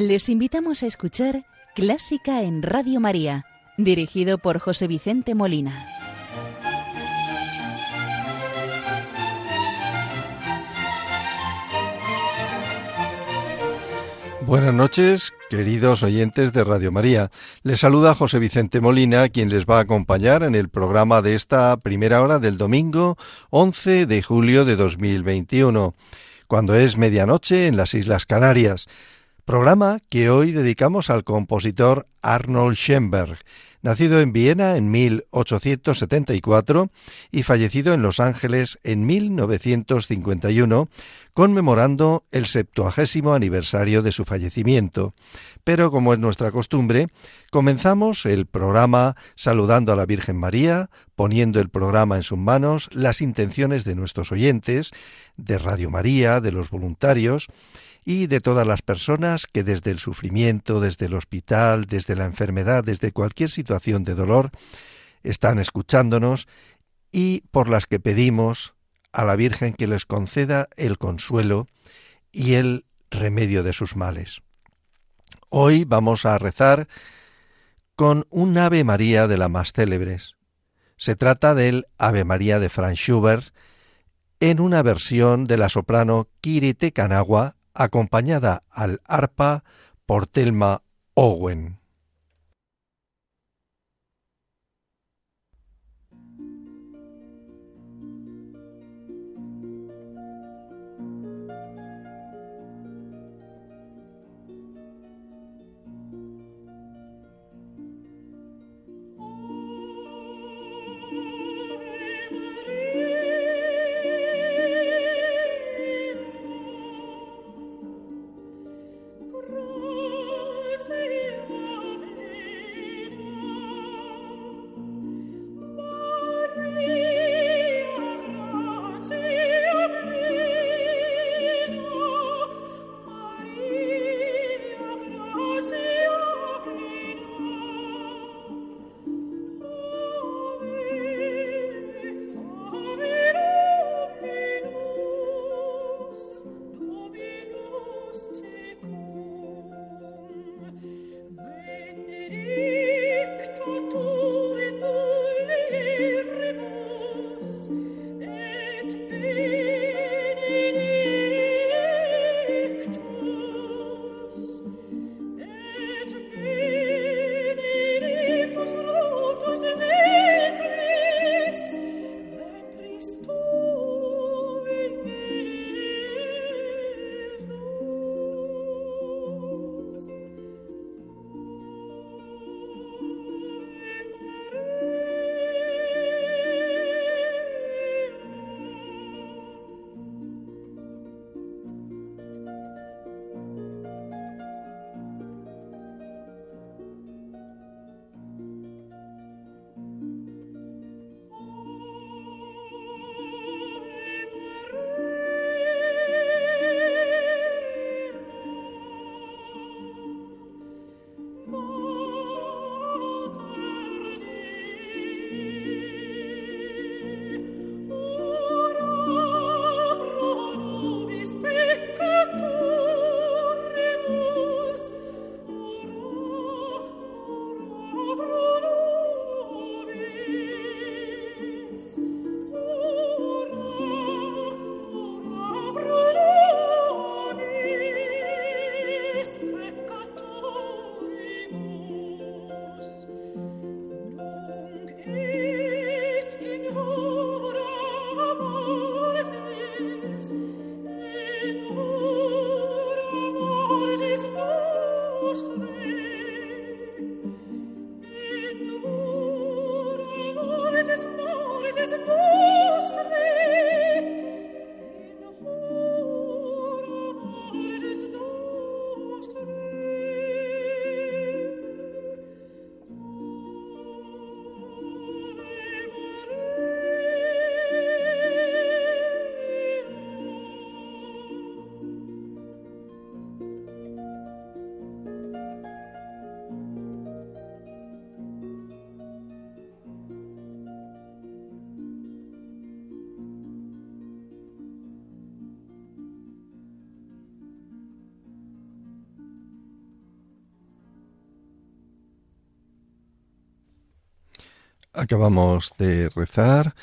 Les invitamos a escuchar Clásica en Radio María, dirigido por José Vicente Molina. Buenas noches, queridos oyentes de Radio María. Les saluda José Vicente Molina, quien les va a acompañar en el programa de esta primera hora del domingo 11 de julio de 2021, cuando es medianoche en las Islas Canarias. Programa que hoy dedicamos al compositor Arnold Schoenberg, nacido en Viena en 1874 y fallecido en Los Ángeles en 1951, conmemorando el septuagésimo aniversario de su fallecimiento. Pero como es nuestra costumbre, comenzamos el programa saludando a la Virgen María, poniendo el programa en sus manos, las intenciones de nuestros oyentes, de Radio María, de los voluntarios, y de todas las personas que desde el sufrimiento, desde el hospital, desde la enfermedad, desde cualquier situación de dolor, están escuchándonos y por las que pedimos a la Virgen que les conceda el consuelo y el remedio de sus males. Hoy vamos a rezar con un Ave María de las más célebres. Se trata del Ave María de Franz Schubert en una versión de la soprano Kirite Kanagua acompañada al arpa por Telma Owen. Acabamos de rezar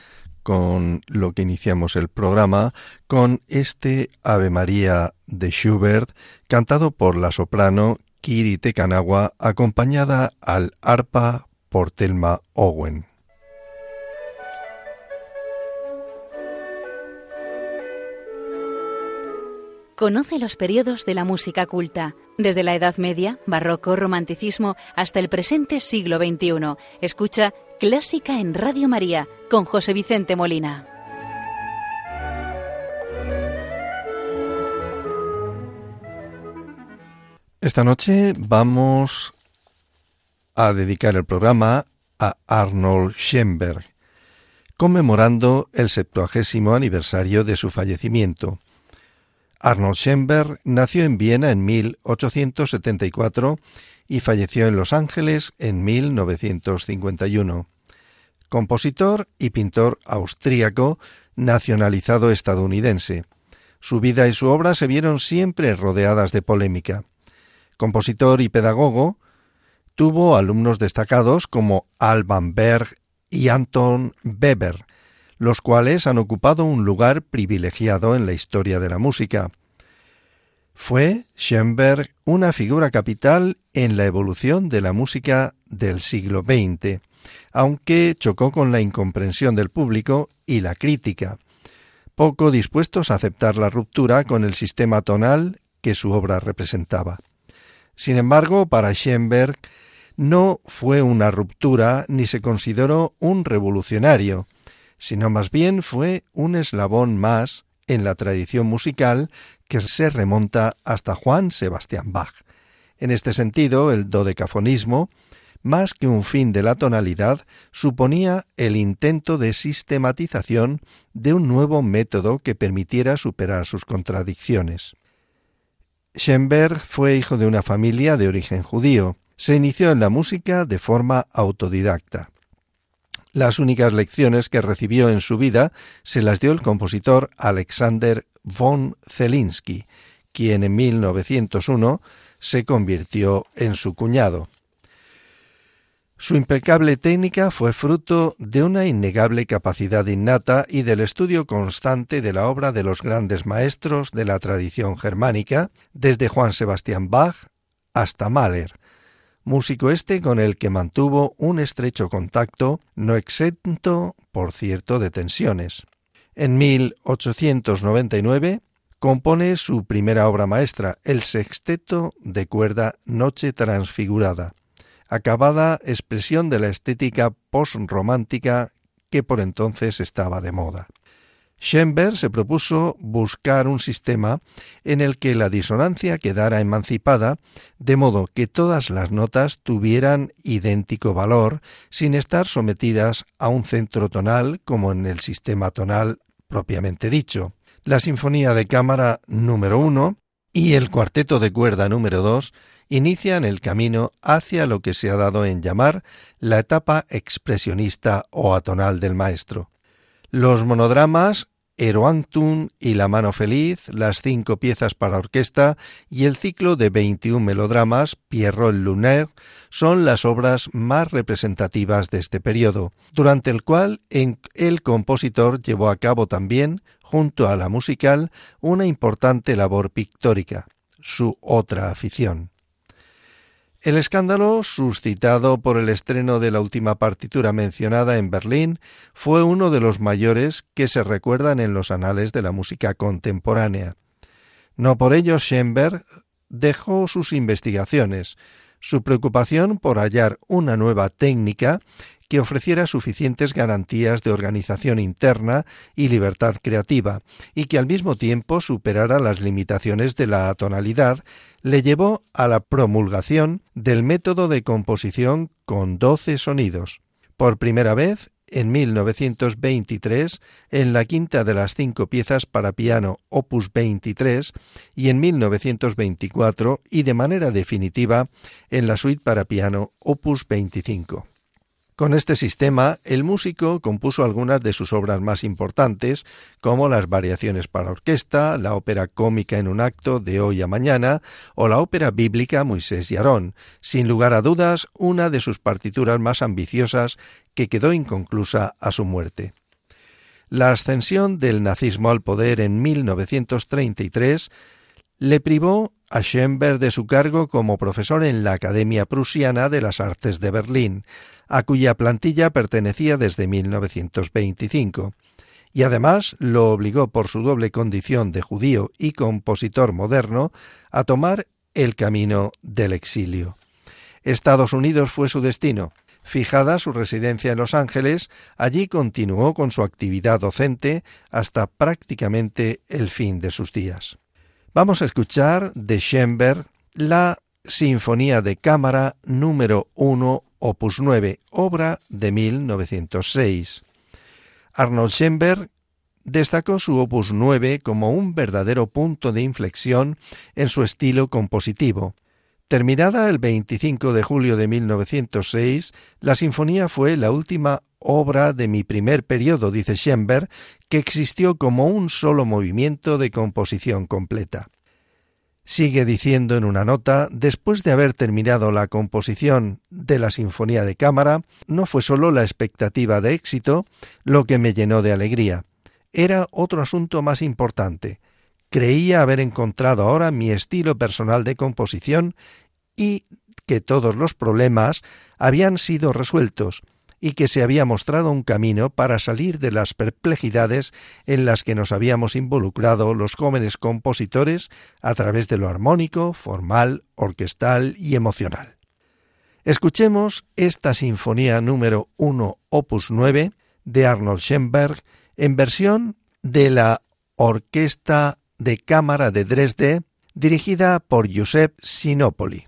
con lo que iniciamos el programa, con este Ave María de Schubert, cantado por la soprano Kiri Tekanawa, acompañada al arpa por Telma Owen. Conoce los periodos de la música culta, desde la Edad Media, Barroco, Romanticismo, hasta el presente siglo XXI. Escucha Clásica en Radio María con José Vicente Molina. Esta noche vamos a dedicar el programa a Arnold Schoenberg, conmemorando el septuagésimo aniversario de su fallecimiento. Arnold Schoenberg nació en Viena en 1874 y falleció en Los Ángeles en 1951. Compositor y pintor austríaco, nacionalizado estadounidense. Su vida y su obra se vieron siempre rodeadas de polémica. Compositor y pedagogo, tuvo alumnos destacados como Alban Berg y Anton Weber, los cuales han ocupado un lugar privilegiado en la historia de la música. Fue Schoenberg una figura capital en la evolución de la música del siglo XX, aunque chocó con la incomprensión del público y la crítica, poco dispuestos a aceptar la ruptura con el sistema tonal que su obra representaba. Sin embargo, para Schoenberg no fue una ruptura ni se consideró un revolucionario, sino más bien fue un eslabón más en la tradición musical que se remonta hasta Juan Sebastián Bach. En este sentido, el dodecafonismo, más que un fin de la tonalidad, suponía el intento de sistematización de un nuevo método que permitiera superar sus contradicciones. Schoenberg fue hijo de una familia de origen judío. Se inició en la música de forma autodidacta. Las únicas lecciones que recibió en su vida se las dio el compositor Alexander von Zelinsky, quien en 1901 se convirtió en su cuñado. Su impecable técnica fue fruto de una innegable capacidad innata y del estudio constante de la obra de los grandes maestros de la tradición germánica, desde Juan Sebastián Bach hasta Mahler, músico este con el que mantuvo un estrecho contacto, no exento, por cierto, de tensiones. En 1899 compone su primera obra maestra, el sexteto de cuerda Noche Transfigurada, acabada expresión de la estética postromántica que por entonces estaba de moda. Schoenberg se propuso buscar un sistema en el que la disonancia quedara emancipada, de modo que todas las notas tuvieran idéntico valor, sin estar sometidas a un centro tonal como en el sistema tonal propiamente dicho. La Sinfonía de Cámara número 1 y el Cuarteto de Cuerda número 2 inician el camino hacia lo que se ha dado en llamar la etapa expresionista o atonal del maestro. Los monodramas Eroantun y La mano feliz, las cinco piezas para orquesta y el ciclo de 21 melodramas Pierrot Lunaire son las obras más representativas de este periodo, durante el cual el compositor llevó a cabo también, junto a la musical, una importante labor pictórica, su otra afición. El escándalo, suscitado por el estreno de la última partitura mencionada en Berlín, fue uno de los mayores que se recuerdan en los anales de la música contemporánea. No por ello Schoenberg dejó sus investigaciones, su preocupación por hallar una nueva técnica que ofreciera suficientes garantías de organización interna y libertad creativa, y que al mismo tiempo superara las limitaciones de la tonalidad, le llevó a la promulgación del método de composición con doce sonidos. Por primera vez, en 1923, en la quinta de las cinco piezas para piano opus 23 y en 1924 y de manera definitiva en la suite para piano opus 25. Con este sistema, el músico compuso algunas de sus obras más importantes, como las variaciones para orquesta, la ópera cómica en un acto de hoy a mañana o la ópera bíblica Moisés y Aarón, sin lugar a dudas una de sus partituras más ambiciosas que quedó inconclusa a su muerte. La ascensión del nazismo al poder en 1933 le privó a Schoenberg de su cargo como profesor en la Academia Prusiana de las Artes de Berlín, a cuya plantilla pertenecía desde 1925, y además lo obligó por su doble condición de judío y compositor moderno a tomar el camino del exilio. Estados Unidos fue su destino. Fijada su residencia en Los Ángeles, allí continuó con su actividad docente hasta prácticamente el fin de sus días. Vamos a escuchar de Schoenberg la Sinfonía de Cámara número 1, opus 9, obra de 1906. Arnold Schoenberg destacó su opus 9 como un verdadero punto de inflexión en su estilo compositivo. Terminada el 25 de julio de 1906, la sinfonía fue la última obra de mi primer periodo, dice Schoenberg, que existió como un solo movimiento de composición completa. Sigue diciendo en una nota, después de haber terminado la composición de la Sinfonía de Cámara, no fue solo la expectativa de éxito lo que me llenó de alegría, era otro asunto más importante. Creía haber encontrado ahora mi estilo personal de composición y que todos los problemas habían sido resueltos, y que se había mostrado un camino para salir de las perplejidades en las que nos habíamos involucrado los jóvenes compositores a través de lo armónico, formal, orquestal y emocional. Escuchemos esta sinfonía número 1, opus 9, de Arnold Schoenberg, en versión de la Orquesta de Cámara de Dresde, dirigida por Giuseppe Sinopoli.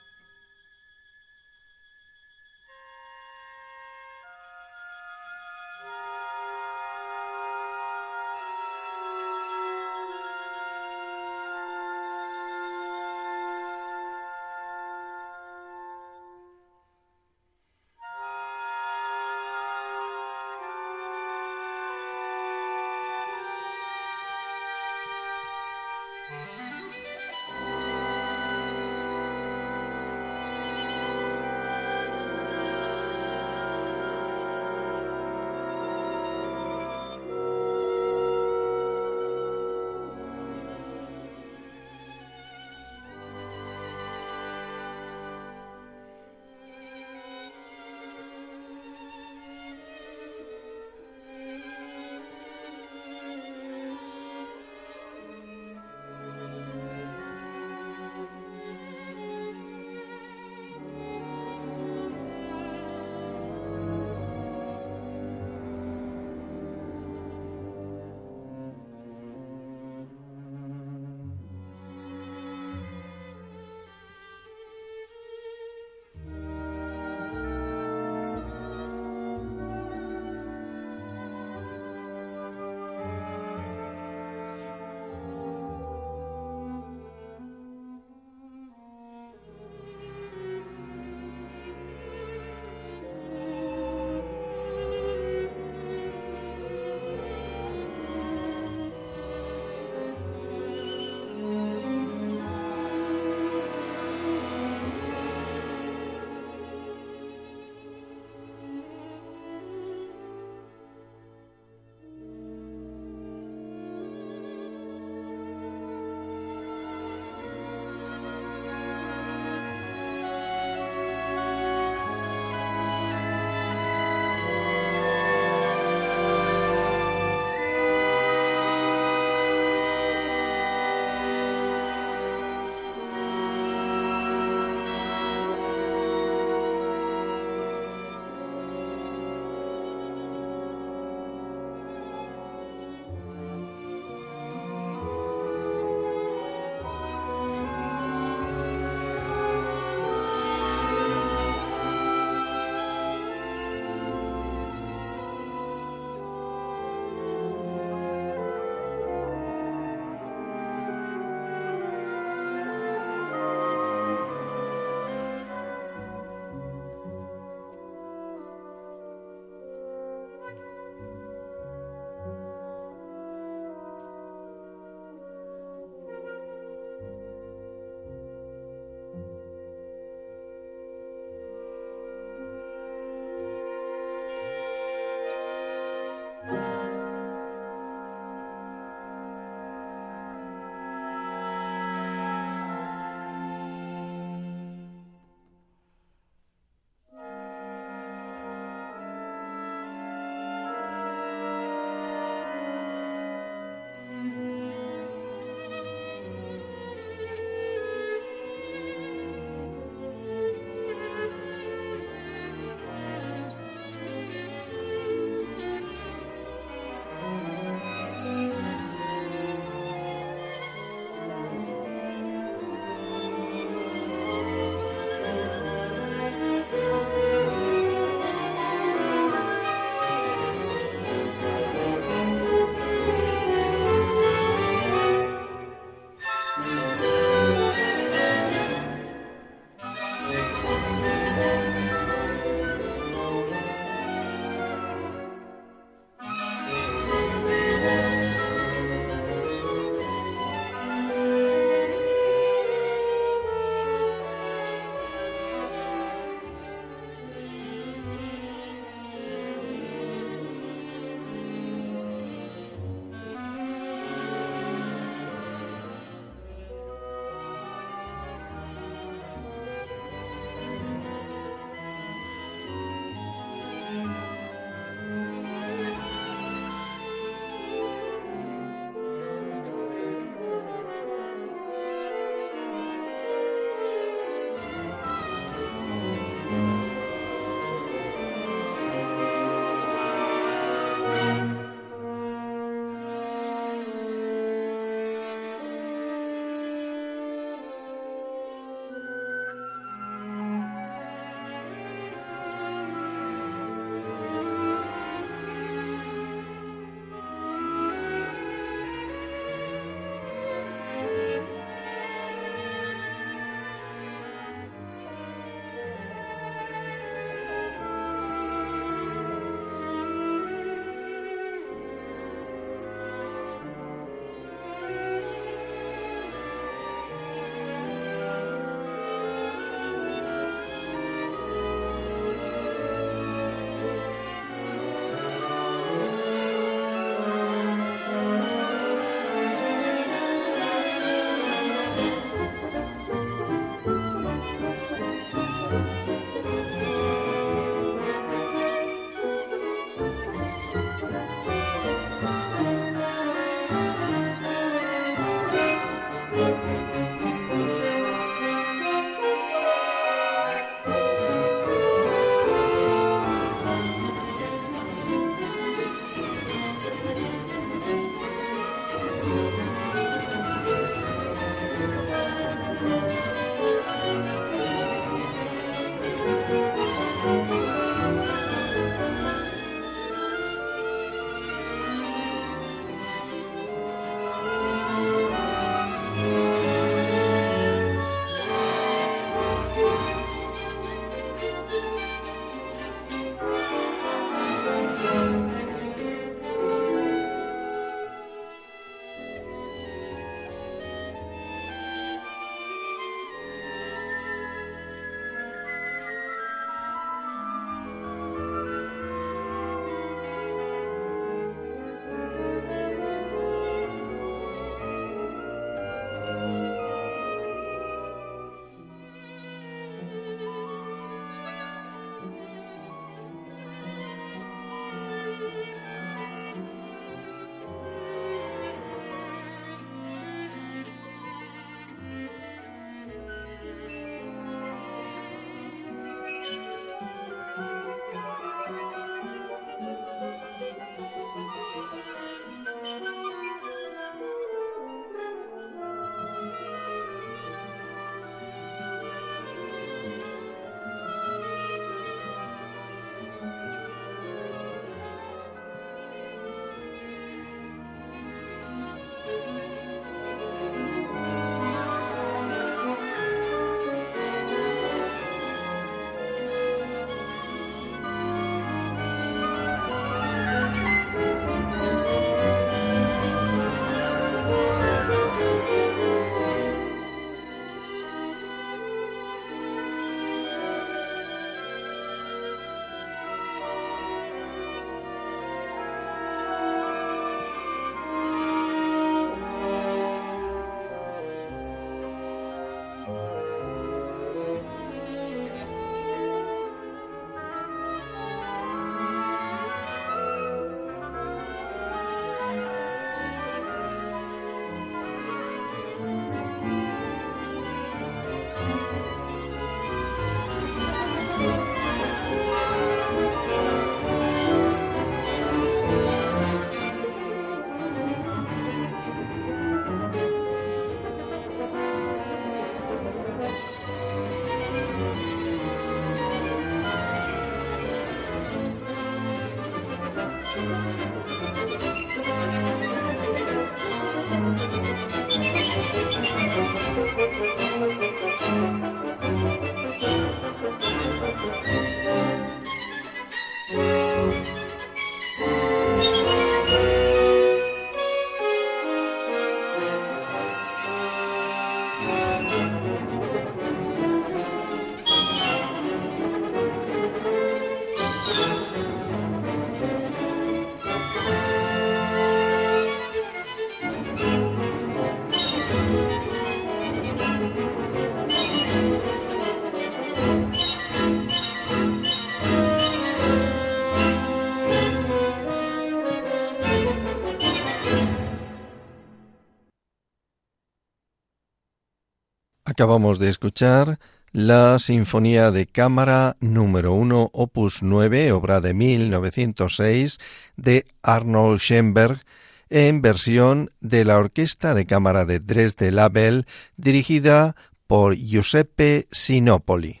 Acabamos de escuchar la Sinfonía de Cámara número 1, opus 9, obra de 1906, de Arnold Schoenberg, en versión de la Orquesta de Cámara de Dresde-Label, dirigida por Giuseppe Sinopoli.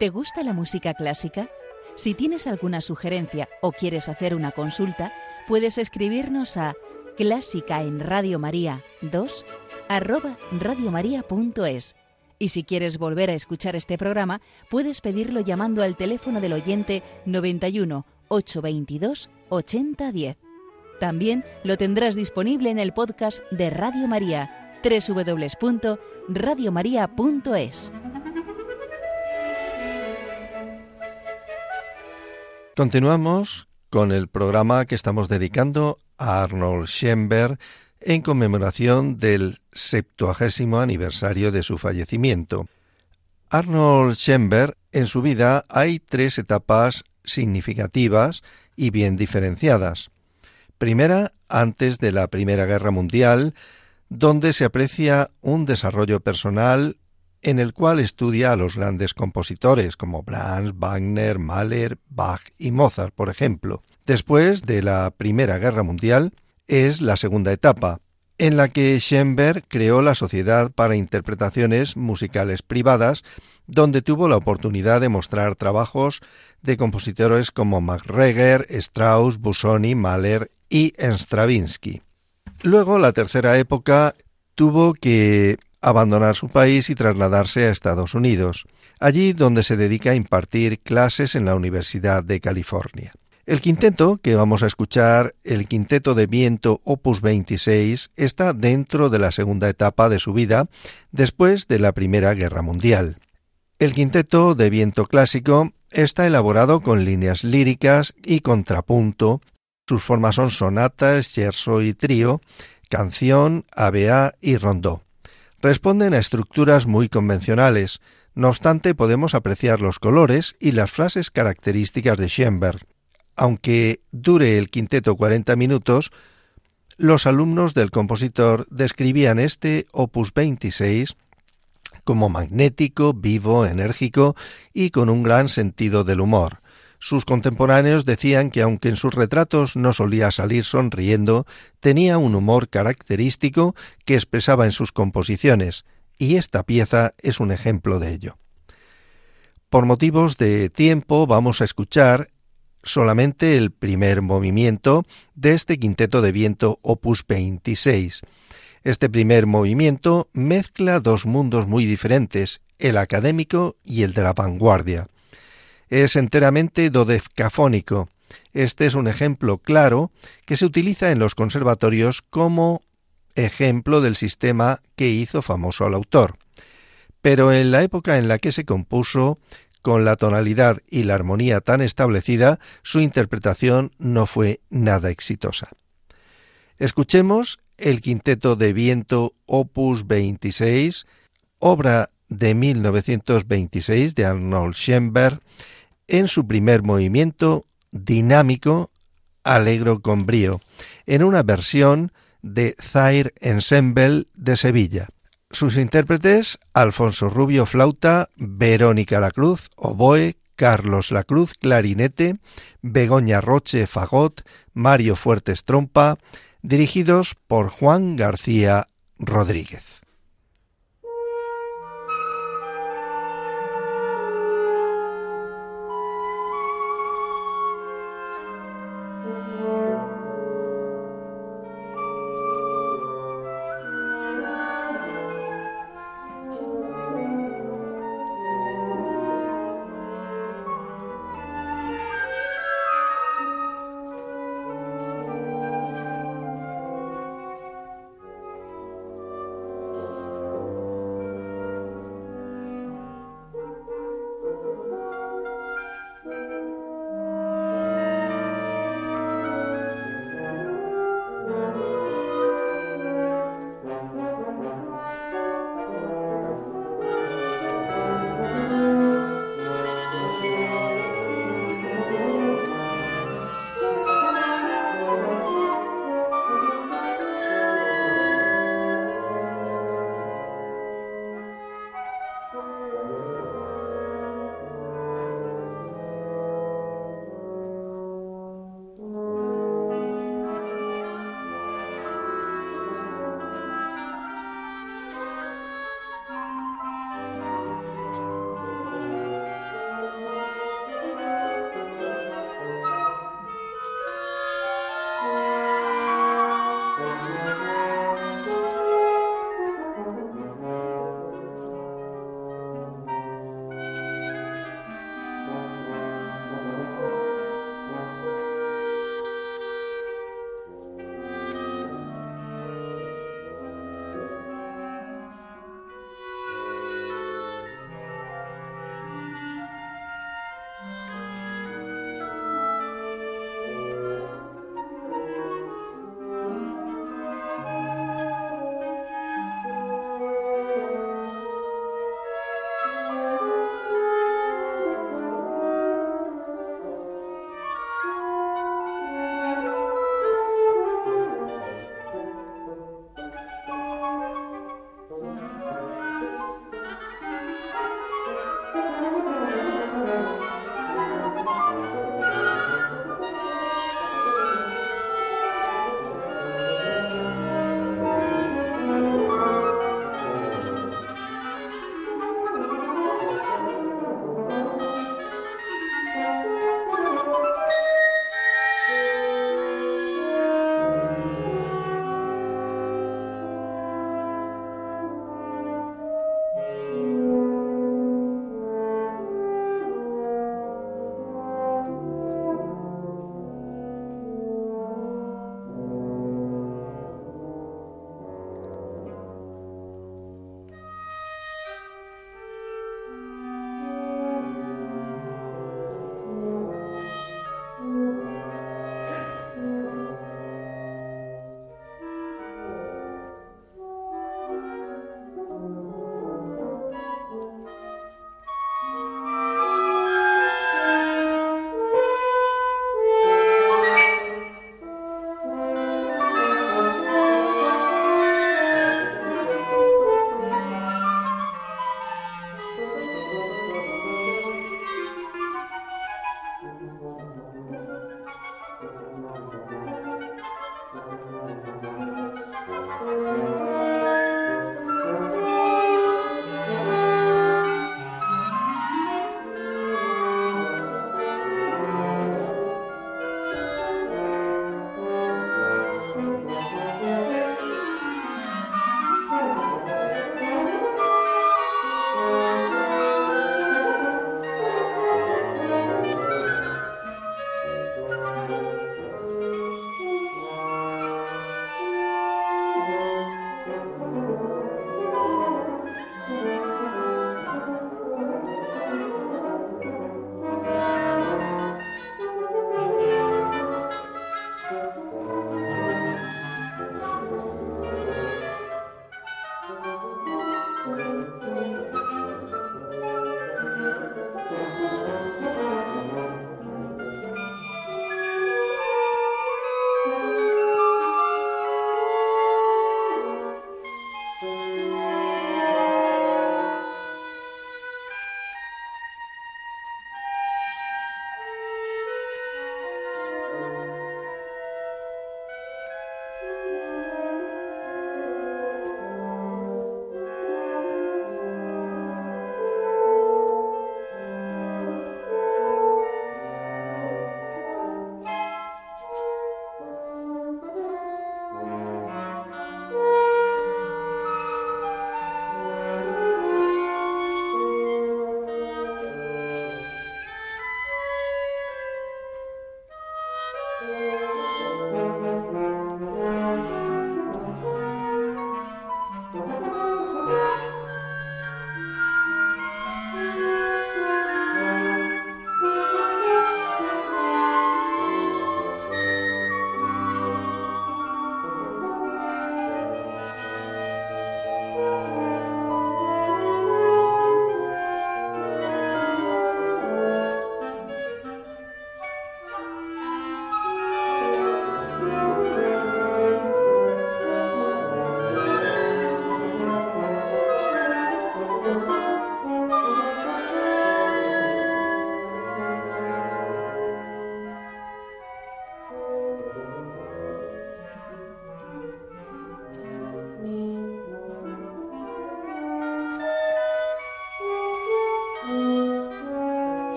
¿Te gusta la música clásica? Si tienes alguna sugerencia o quieres hacer una consulta, puedes escribirnos a clásica en Radio María 2 arroba radiomaria.es. Y si quieres volver a escuchar este programa, puedes pedirlo llamando al teléfono del oyente 91 822 8010. También lo tendrás disponible en el podcast de Radio María, www.radiomaria.es. Continuamos con el programa que estamos dedicando a Arnold Schoenberg en conmemoración del septuagésimo aniversario de su fallecimiento. Arnold Schoenberg, en su vida hay tres etapas significativas y bien diferenciadas. Primera, antes de la Primera Guerra Mundial, donde se aprecia un desarrollo personal en el cual estudia a los grandes compositores como Brahms, Wagner, Mahler, Bach y Mozart, por ejemplo. Después de la Primera Guerra Mundial, es la segunda etapa, en la que Schoenberg creó la Sociedad para Interpretaciones Musicales Privadas, donde tuvo la oportunidad de mostrar trabajos de compositores como MacGregor, Strauss, Busoni, Mahler y Stravinsky. Luego, la tercera época, tuvo que abandonar su país y trasladarse a Estados Unidos, allí donde se dedica a impartir clases en la Universidad de California. El quinteto que vamos a escuchar, el quinteto de viento opus 26, está dentro de la segunda etapa de su vida, después de la Primera Guerra Mundial. El quinteto de viento clásico está elaborado con líneas líricas y contrapunto. Sus formas son sonatas, scherzo y trío, canción, ABA y rondó. Responden a estructuras muy convencionales, no obstante podemos apreciar los colores y las frases características de Schoenberg. Aunque dure el quinteto 40 minutos, los alumnos del compositor describían este opus 26 como magnético, vivo, enérgico y con un gran sentido del humor. Sus contemporáneos decían que aunque en sus retratos no solía salir sonriendo, tenía un humor característico que expresaba en sus composiciones, y esta pieza es un ejemplo de ello. Por motivos de tiempo vamos a escuchar solamente el primer movimiento de este quinteto de viento opus 26. Este primer movimiento mezcla dos mundos muy diferentes, el académico y el de la vanguardia. Es enteramente dodecafónico. Este es un ejemplo claro que se utiliza en los conservatorios como ejemplo del sistema que hizo famoso al autor. Pero en la época en la que se compuso, con la tonalidad y la armonía tan establecida, su interpretación no fue nada exitosa. Escuchemos el quinteto de viento opus 26, obra de 1926 de Arnold Schoenberg, en su primer movimiento dinámico, alegro con brío, en una versión de Zaire Ensemble de Sevilla. Sus intérpretes, Alfonso Rubio Flauta, Verónica Lacruz, Oboe, Carlos Lacruz, Clarinete, Begoña Roche, Fagot, Mario Fuertes Trompa, dirigidos por Juan García Rodríguez.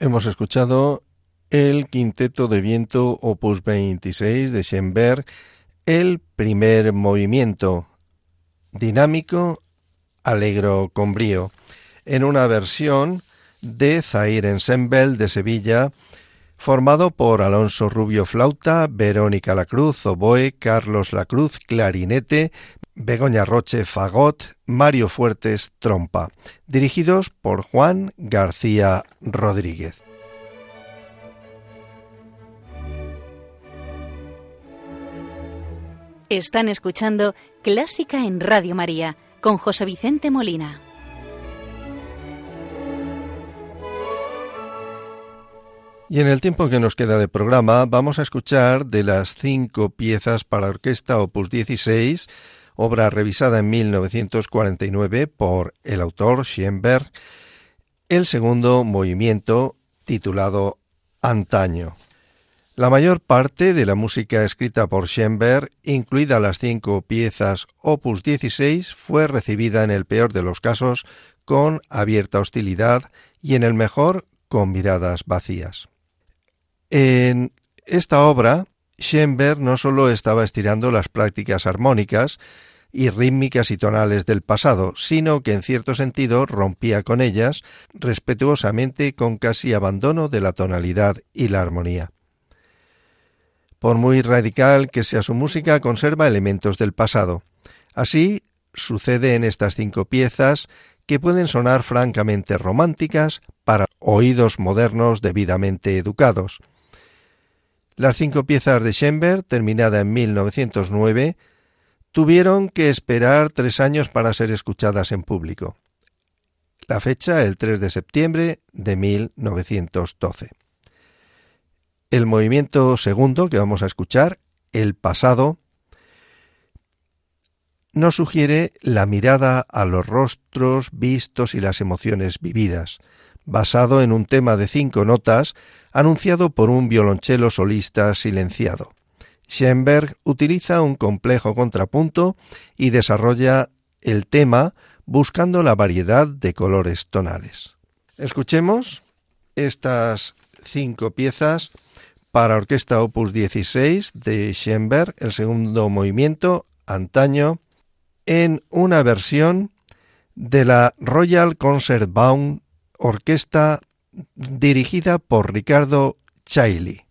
Hemos escuchado el quinteto de viento opus 26 de Schoenberg, el primer movimiento, dinámico, alegro con brío, en una versión de Zaire Ensemble de Sevilla, formado por Alonso Rubio Flauta, Verónica Lacruz Oboe, Carlos Lacruz Clarinete, Begoña Roche Fagot, Mario Fuertes Trompa, dirigidos por Juan García Rodríguez. Están escuchando Clásica en Radio María con José Vicente Molina. Y en el tiempo que nos queda de programa vamos a escuchar de las cinco piezas para orquesta opus 16, obra revisada en 1949 por el autor Schoenberg, el segundo movimiento titulado Antaño. La mayor parte de la música escrita por Schoenberg, incluida las cinco piezas opus 16, fue recibida en el peor de los casos con abierta hostilidad y en el mejor con miradas vacías. En esta obra, Schoenberg no solo estaba estirando las prácticas armónicas y rítmicas y tonales del pasado, sino que en cierto sentido rompía con ellas, respetuosamente con casi abandono de la tonalidad y la armonía. Por muy radical que sea su música, conserva elementos del pasado. Así sucede en estas cinco piezas que pueden sonar francamente románticas para oídos modernos debidamente educados. Las cinco piezas de Schoenberg, terminada en 1909, tuvieron que esperar tres años para ser escuchadas en público. La fecha, el 3 de septiembre de 1912. El movimiento segundo que vamos a escuchar, el pasado, nos sugiere la mirada a los rostros vistos y las emociones vividas, basado en un tema de cinco notas anunciado por un violonchelo solista silenciado. Schoenberg utiliza un complejo contrapunto y desarrolla el tema buscando la variedad de colores tonales. Escuchemos estas cinco piezas para orquesta opus 16 de Schoenberg, el segundo movimiento, antaño, en una versión de la Royal Concertbaum orquesta dirigida por Ricardo Chailly.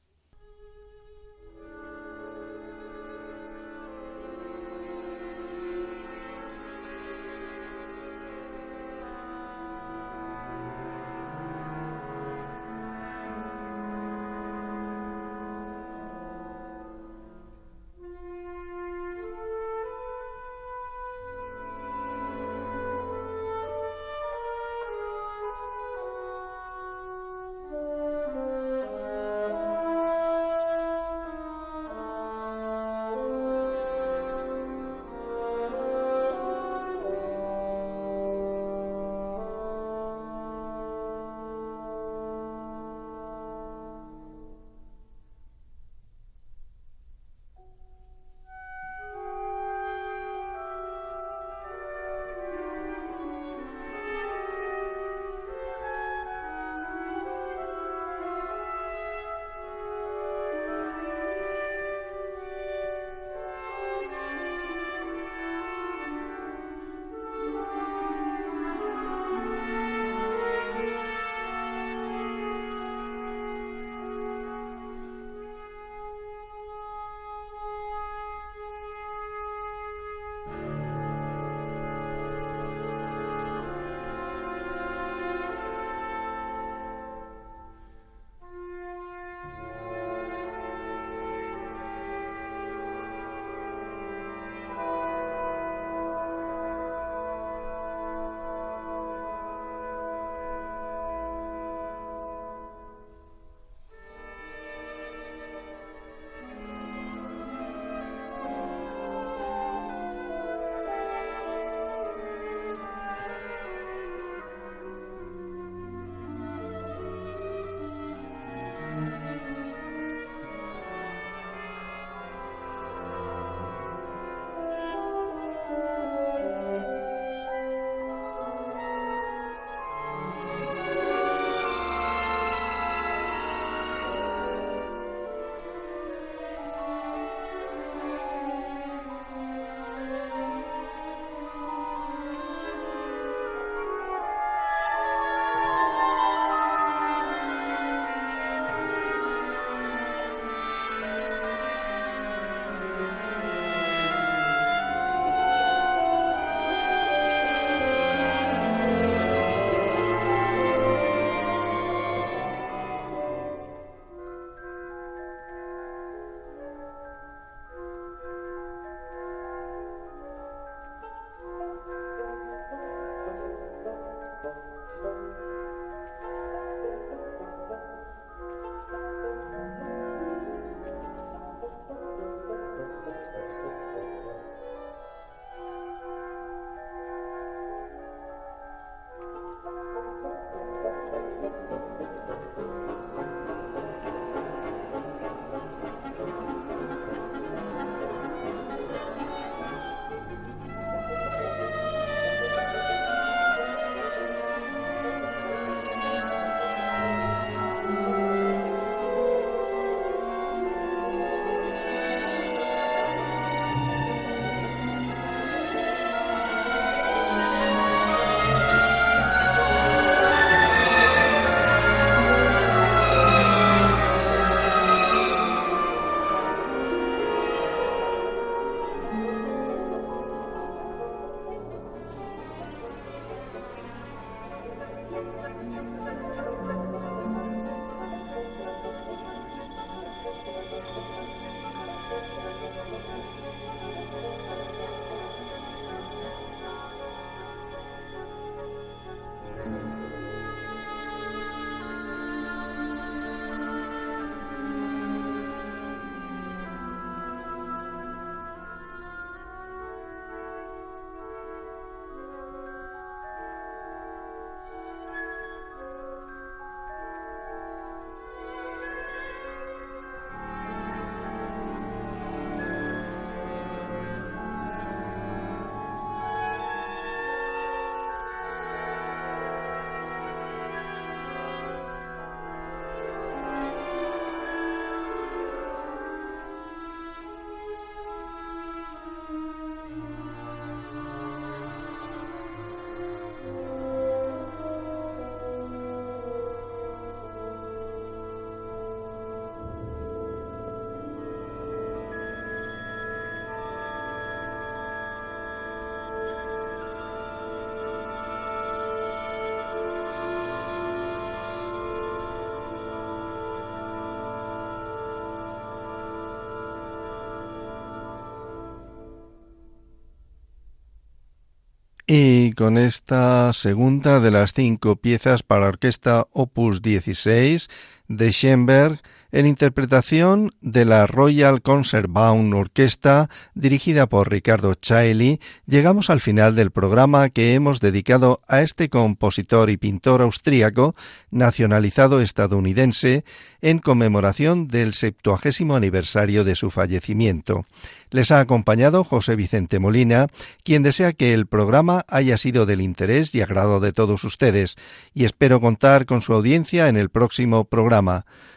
Y con esta segunda de las cinco piezas para orquesta opus 16 de Schoenberg, en interpretación de la Royal Concertbaum Orquesta dirigida por Ricardo Chailly, llegamos al final del programa que hemos dedicado a este compositor y pintor austríaco nacionalizado estadounidense en conmemoración del septuagésimo aniversario de su fallecimiento. Les ha acompañado José Vicente Molina, quien desea que el programa haya sido del interés y agrado de todos ustedes, y espero contar con su audiencia en el próximo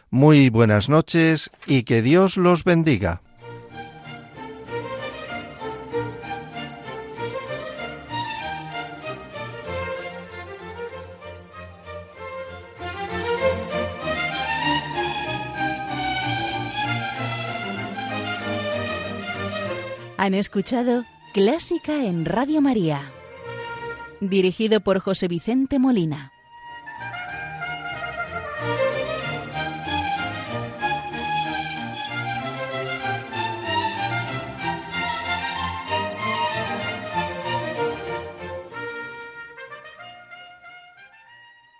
Muy buenas noches y que Dios los bendiga. Han escuchado Clásica en Radio María, dirigido por José Vicente Molina.